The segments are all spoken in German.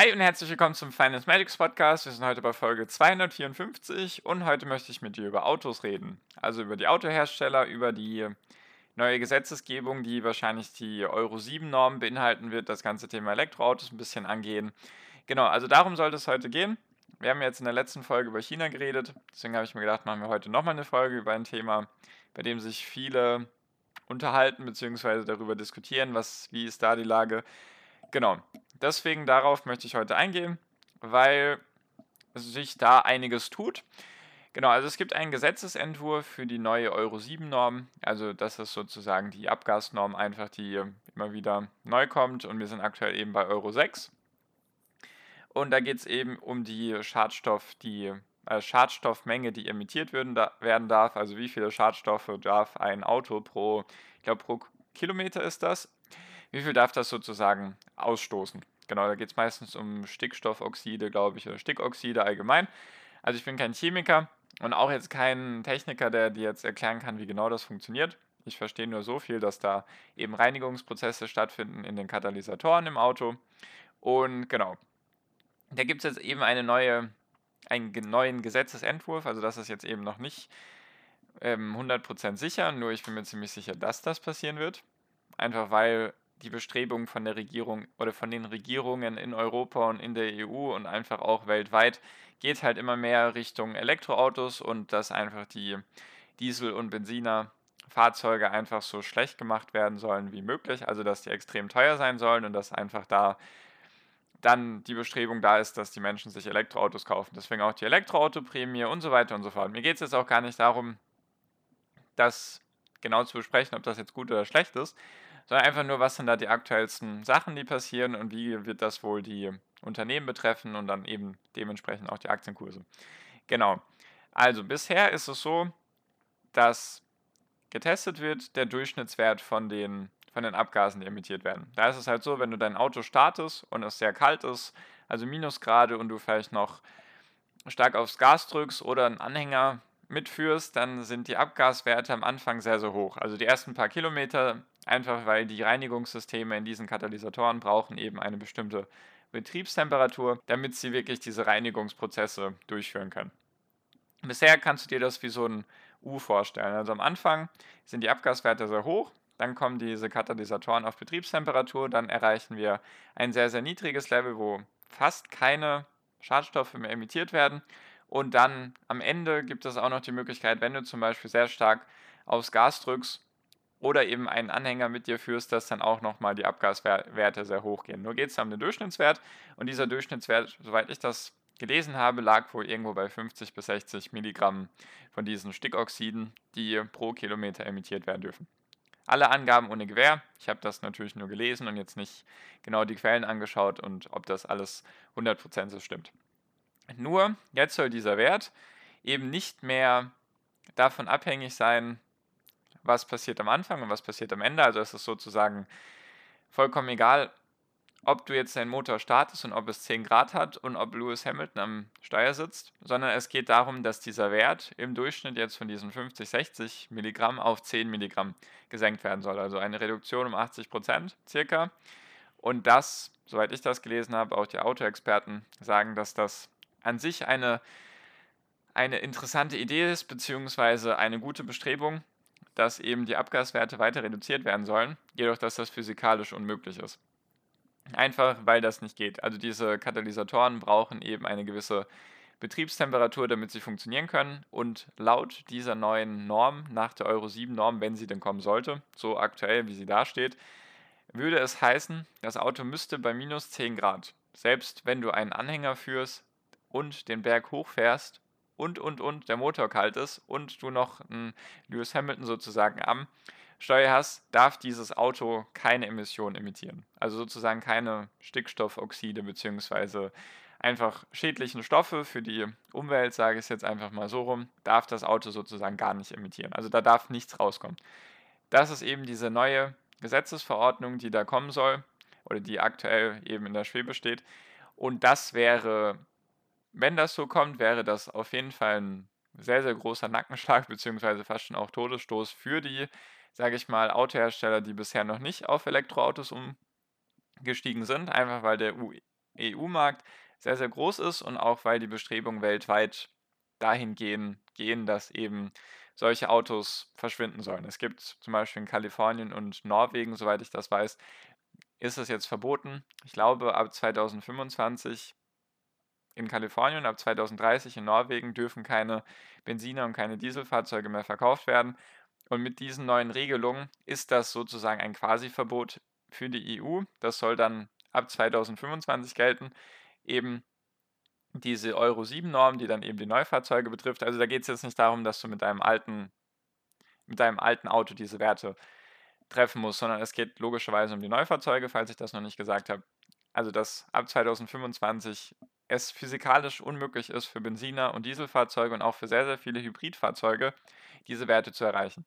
Hi und herzlich willkommen zum Finance Magics Podcast. Wir sind heute bei Folge 254 und heute möchte ich mit dir über Autos reden. Also über die Autohersteller, über die neue Gesetzesgebung, die wahrscheinlich die Euro 7 Norm beinhalten wird, das ganze Thema Elektroautos ein bisschen angehen. Genau, also darum sollte es heute gehen. Wir haben jetzt in der letzten Folge über China geredet, deswegen habe ich mir gedacht, machen wir heute nochmal eine Folge über ein Thema, bei dem sich viele unterhalten bzw. darüber diskutieren, was, wie ist da die Lage. Genau, deswegen darauf möchte ich heute eingehen, weil sich da einiges tut. Genau, also es gibt einen Gesetzesentwurf für die neue Euro 7 Norm. Also das ist sozusagen die Abgasnorm einfach, die immer wieder neu kommt und wir sind aktuell eben bei Euro 6. Und da geht es eben um die Schadstoff, die äh, Schadstoffmenge, die emittiert werden, da, werden darf. Also wie viele Schadstoffe darf ein Auto pro, ich glaube pro Kilometer ist das, wie viel darf das sozusagen ausstoßen? Genau, da geht es meistens um Stickstoffoxide, glaube ich, oder Stickoxide allgemein. Also ich bin kein Chemiker und auch jetzt kein Techniker, der dir jetzt erklären kann, wie genau das funktioniert. Ich verstehe nur so viel, dass da eben Reinigungsprozesse stattfinden in den Katalysatoren im Auto. Und genau, da gibt es jetzt eben eine neue, einen neuen Gesetzesentwurf. Also das ist jetzt eben noch nicht ähm, 100% sicher, nur ich bin mir ziemlich sicher, dass das passieren wird. Einfach weil die Bestrebungen von der Regierung oder von den Regierungen in Europa und in der EU und einfach auch weltweit geht halt immer mehr Richtung Elektroautos und dass einfach die Diesel- und Benzinerfahrzeuge einfach so schlecht gemacht werden sollen wie möglich, also dass die extrem teuer sein sollen und dass einfach da dann die Bestrebung da ist, dass die Menschen sich Elektroautos kaufen. Deswegen auch die Elektroautoprämie und so weiter und so fort. Mir geht es jetzt auch gar nicht darum, das genau zu besprechen, ob das jetzt gut oder schlecht ist, sondern einfach nur, was sind da die aktuellsten Sachen, die passieren und wie wird das wohl die Unternehmen betreffen und dann eben dementsprechend auch die Aktienkurse. Genau. Also bisher ist es so, dass getestet wird der Durchschnittswert von den, von den Abgasen, die emittiert werden. Da ist es halt so, wenn du dein Auto startest und es sehr kalt ist, also Minusgrade und du vielleicht noch stark aufs Gas drückst oder einen Anhänger mitführst, dann sind die Abgaswerte am Anfang sehr, sehr hoch. Also die ersten paar Kilometer, einfach weil die Reinigungssysteme in diesen Katalysatoren brauchen eben eine bestimmte Betriebstemperatur, damit sie wirklich diese Reinigungsprozesse durchführen können. Bisher kannst du dir das wie so ein U vorstellen. Also am Anfang sind die Abgaswerte sehr hoch, dann kommen diese Katalysatoren auf Betriebstemperatur, dann erreichen wir ein sehr, sehr niedriges Level, wo fast keine Schadstoffe mehr emittiert werden und dann am Ende gibt es auch noch die Möglichkeit, wenn du zum Beispiel sehr stark aufs Gas drückst oder eben einen Anhänger mit dir führst, dass dann auch nochmal die Abgaswerte sehr hoch gehen. Nur geht es um den Durchschnittswert und dieser Durchschnittswert, soweit ich das gelesen habe, lag wohl irgendwo bei 50 bis 60 Milligramm von diesen Stickoxiden, die pro Kilometer emittiert werden dürfen. Alle Angaben ohne Gewähr. Ich habe das natürlich nur gelesen und jetzt nicht genau die Quellen angeschaut und ob das alles 100% so stimmt. Nur, jetzt soll dieser Wert eben nicht mehr davon abhängig sein, was passiert am Anfang und was passiert am Ende. Also es ist sozusagen vollkommen egal, ob du jetzt deinen Motor startest und ob es 10 Grad hat und ob Lewis Hamilton am Steuer sitzt, sondern es geht darum, dass dieser Wert im Durchschnitt jetzt von diesen 50, 60 Milligramm auf 10 Milligramm gesenkt werden soll. Also eine Reduktion um 80 Prozent circa. Und das, soweit ich das gelesen habe, auch die Autoexperten sagen, dass das an sich eine, eine interessante Idee ist, beziehungsweise eine gute Bestrebung, dass eben die Abgaswerte weiter reduziert werden sollen, jedoch dass das physikalisch unmöglich ist. Einfach weil das nicht geht. Also diese Katalysatoren brauchen eben eine gewisse Betriebstemperatur, damit sie funktionieren können. Und laut dieser neuen Norm, nach der Euro 7 Norm, wenn sie denn kommen sollte, so aktuell wie sie dasteht, würde es heißen, das Auto müsste bei minus 10 Grad, selbst wenn du einen Anhänger führst, und den Berg hochfährst und, und, und der Motor kalt ist und du noch einen Lewis Hamilton sozusagen am Steuer hast, darf dieses Auto keine Emissionen emittieren. Also sozusagen keine Stickstoffoxide bzw. einfach schädlichen Stoffe für die Umwelt, sage ich es jetzt einfach mal so rum, darf das Auto sozusagen gar nicht emittieren. Also da darf nichts rauskommen. Das ist eben diese neue Gesetzesverordnung, die da kommen soll oder die aktuell eben in der Schwebe steht. Und das wäre, wenn das so kommt, wäre das auf jeden Fall ein sehr, sehr großer Nackenschlag, beziehungsweise fast schon auch Todesstoß für die, sage ich mal, Autohersteller, die bisher noch nicht auf Elektroautos umgestiegen sind, einfach weil der EU-Markt sehr, sehr groß ist und auch weil die Bestrebungen weltweit dahin gehen, gehen, dass eben solche Autos verschwinden sollen. Es gibt zum Beispiel in Kalifornien und Norwegen, soweit ich das weiß, ist es jetzt verboten. Ich glaube, ab 2025 in Kalifornien, ab 2030 in Norwegen dürfen keine Benziner und keine Dieselfahrzeuge mehr verkauft werden. Und mit diesen neuen Regelungen ist das sozusagen ein Quasi-Verbot für die EU. Das soll dann ab 2025 gelten. Eben diese Euro 7-Norm, die dann eben die Neufahrzeuge betrifft. Also da geht es jetzt nicht darum, dass du mit deinem alten, mit deinem alten Auto diese Werte treffen musst, sondern es geht logischerweise um die Neufahrzeuge, falls ich das noch nicht gesagt habe. Also dass ab 2025 es physikalisch unmöglich ist für Benziner- und Dieselfahrzeuge und auch für sehr, sehr viele Hybridfahrzeuge diese Werte zu erreichen.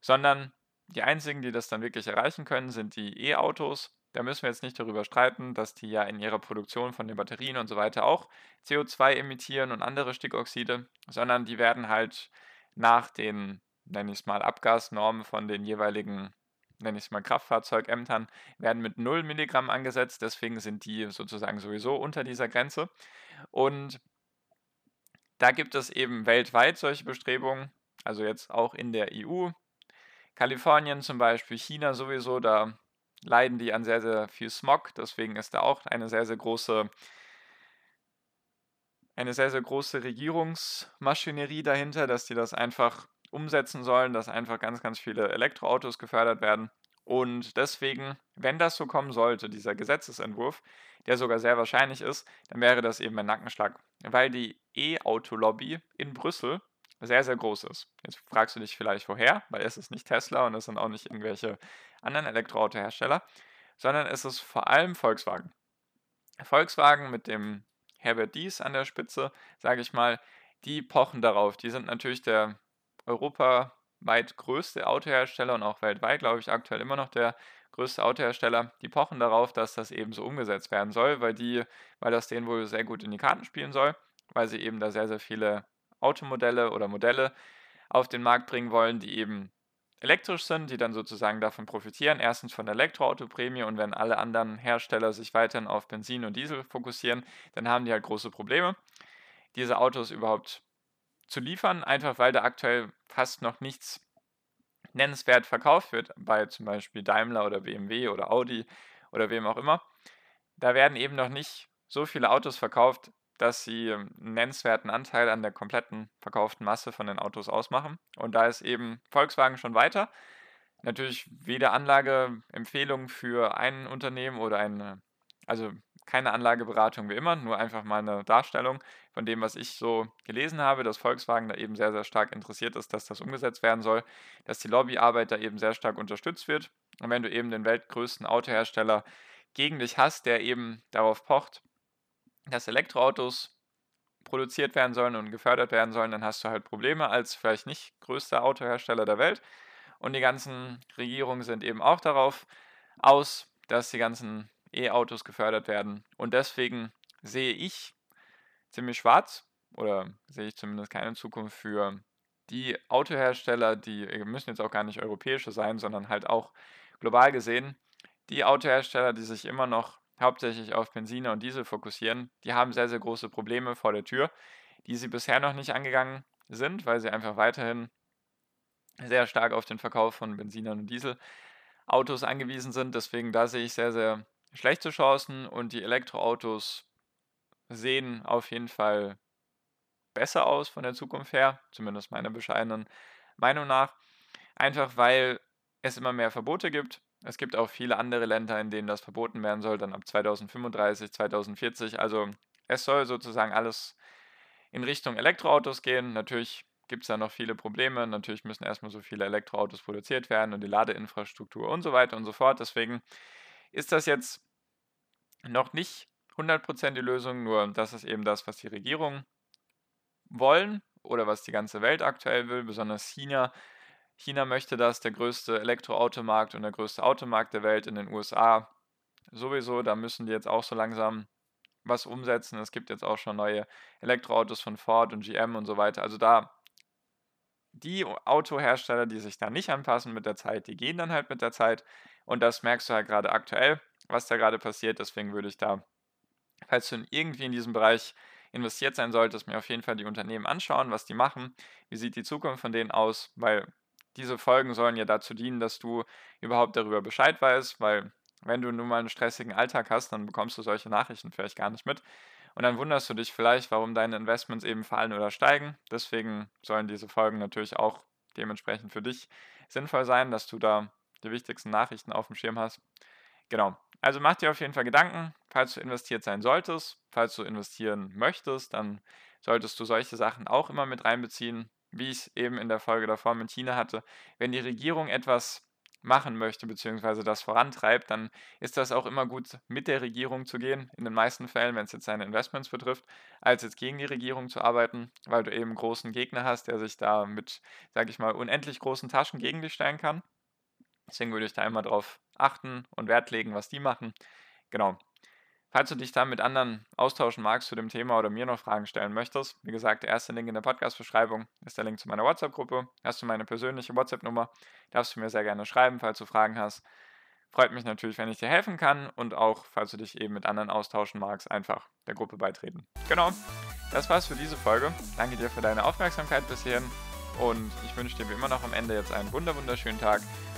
Sondern die einzigen, die das dann wirklich erreichen können, sind die E-Autos da müssen wir jetzt nicht darüber streiten, dass die ja in ihrer Produktion von den Batterien und so weiter auch CO2 emittieren und andere Stickoxide, sondern die werden halt nach den, nenne ich es mal, Abgasnormen von den jeweiligen, nenne ich es mal, Kraftfahrzeukämtern, werden mit 0 Milligramm angesetzt. Deswegen sind die sozusagen sowieso unter dieser Grenze. Und da gibt es eben weltweit solche Bestrebungen, also jetzt auch in der EU. Kalifornien zum Beispiel, China sowieso, da leiden die an sehr, sehr viel Smog. Deswegen ist da auch eine sehr, sehr große, eine sehr, sehr große Regierungsmaschinerie dahinter, dass die das einfach umsetzen sollen, dass einfach ganz, ganz viele Elektroautos gefördert werden. Und deswegen, wenn das so kommen sollte, dieser Gesetzesentwurf, der sogar sehr wahrscheinlich ist, dann wäre das eben ein Nackenschlag. Weil die E-Auto-Lobby in Brüssel sehr, sehr groß ist. Jetzt fragst du dich vielleicht, woher, weil es ist nicht Tesla und es sind auch nicht irgendwelche anderen Elektroautohersteller, sondern es ist vor allem Volkswagen. Volkswagen mit dem Herbert Dies an der Spitze, sage ich mal, die pochen darauf. Die sind natürlich der europaweit größte Autohersteller und auch weltweit, glaube ich, aktuell immer noch der größte Autohersteller. Die pochen darauf, dass das eben so umgesetzt werden soll, weil, die, weil das denen wohl sehr gut in die Karten spielen soll, weil sie eben da sehr, sehr viele Automodelle oder Modelle auf den Markt bringen wollen, die eben elektrisch sind, die dann sozusagen davon profitieren. Erstens von der Elektroautoprämie und wenn alle anderen Hersteller sich weiterhin auf Benzin und Diesel fokussieren, dann haben die halt große Probleme, diese Autos überhaupt zu liefern, einfach weil da aktuell fast noch nichts nennenswert verkauft wird, bei zum Beispiel Daimler oder BMW oder Audi oder wem auch immer. Da werden eben noch nicht so viele Autos verkauft, dass sie einen nennenswerten Anteil an der kompletten verkauften Masse von den Autos ausmachen. Und da ist eben Volkswagen schon weiter. Natürlich weder Anlageempfehlung für ein Unternehmen oder eine, also keine Anlageberatung wie immer, nur einfach mal eine Darstellung von dem, was ich so gelesen habe, dass Volkswagen da eben sehr, sehr stark interessiert ist, dass das umgesetzt werden soll, dass die Lobbyarbeit da eben sehr stark unterstützt wird. Und wenn du eben den weltgrößten Autohersteller gegen dich hast, der eben darauf pocht, dass Elektroautos produziert werden sollen und gefördert werden sollen, dann hast du halt Probleme als vielleicht nicht größter Autohersteller der Welt. Und die ganzen Regierungen sind eben auch darauf aus, dass die ganzen E-Autos gefördert werden. Und deswegen sehe ich ziemlich schwarz oder sehe ich zumindest keine Zukunft für die Autohersteller, die müssen jetzt auch gar nicht europäische sein, sondern halt auch global gesehen, die Autohersteller, die sich immer noch hauptsächlich auf Benziner und Diesel fokussieren, die haben sehr, sehr große Probleme vor der Tür, die sie bisher noch nicht angegangen sind, weil sie einfach weiterhin sehr stark auf den Verkauf von Benzinern und Dieselautos angewiesen sind. Deswegen da sehe ich sehr, sehr schlechte Chancen und die Elektroautos sehen auf jeden Fall besser aus von der Zukunft her, zumindest meiner bescheidenen Meinung nach. Einfach weil es immer mehr Verbote gibt es gibt auch viele andere Länder, in denen das verboten werden soll, dann ab 2035, 2040. Also es soll sozusagen alles in Richtung Elektroautos gehen. Natürlich gibt es da noch viele Probleme. Natürlich müssen erstmal so viele Elektroautos produziert werden und die Ladeinfrastruktur und so weiter und so fort. Deswegen ist das jetzt noch nicht 100% die Lösung, nur das ist eben das, was die Regierungen wollen oder was die ganze Welt aktuell will, besonders China. China möchte das, der größte Elektroautomarkt und der größte Automarkt der Welt in den USA. Sowieso, da müssen die jetzt auch so langsam was umsetzen. Es gibt jetzt auch schon neue Elektroautos von Ford und GM und so weiter. Also da die Autohersteller, die sich da nicht anpassen mit der Zeit, die gehen dann halt mit der Zeit. Und das merkst du halt gerade aktuell, was da gerade passiert. Deswegen würde ich da, falls du irgendwie in diesem Bereich investiert sein solltest, mir auf jeden Fall die Unternehmen anschauen, was die machen, wie sieht die Zukunft von denen aus, weil diese Folgen sollen ja dazu dienen, dass du überhaupt darüber Bescheid weißt, weil wenn du nun mal einen stressigen Alltag hast, dann bekommst du solche Nachrichten vielleicht gar nicht mit. Und dann wunderst du dich vielleicht, warum deine Investments eben fallen oder steigen. Deswegen sollen diese Folgen natürlich auch dementsprechend für dich sinnvoll sein, dass du da die wichtigsten Nachrichten auf dem Schirm hast. Genau. Also mach dir auf jeden Fall Gedanken, falls du investiert sein solltest, falls du investieren möchtest, dann solltest du solche Sachen auch immer mit reinbeziehen, wie ich es eben in der Folge davor mit China hatte. Wenn die Regierung etwas machen möchte, beziehungsweise das vorantreibt, dann ist das auch immer gut, mit der Regierung zu gehen, in den meisten Fällen, wenn es jetzt seine Investments betrifft, als jetzt gegen die Regierung zu arbeiten, weil du eben großen Gegner hast, der sich da mit, sage ich mal, unendlich großen Taschen gegen dich stellen kann. Deswegen würde ich da immer drauf achten und Wert legen, was die machen. Genau. Falls du dich da mit anderen austauschen magst zu dem Thema oder mir noch Fragen stellen möchtest, wie gesagt, der erste Link in der Podcast-Beschreibung ist der Link zu meiner WhatsApp-Gruppe. Hast du meine persönliche WhatsApp-Nummer, darfst du mir sehr gerne schreiben, falls du Fragen hast. Freut mich natürlich, wenn ich dir helfen kann und auch, falls du dich eben mit anderen austauschen magst, einfach der Gruppe beitreten. Genau, das war's für diese Folge. Danke dir für deine Aufmerksamkeit bis hierhin und ich wünsche dir wie immer noch am Ende jetzt einen wunderschönen Tag,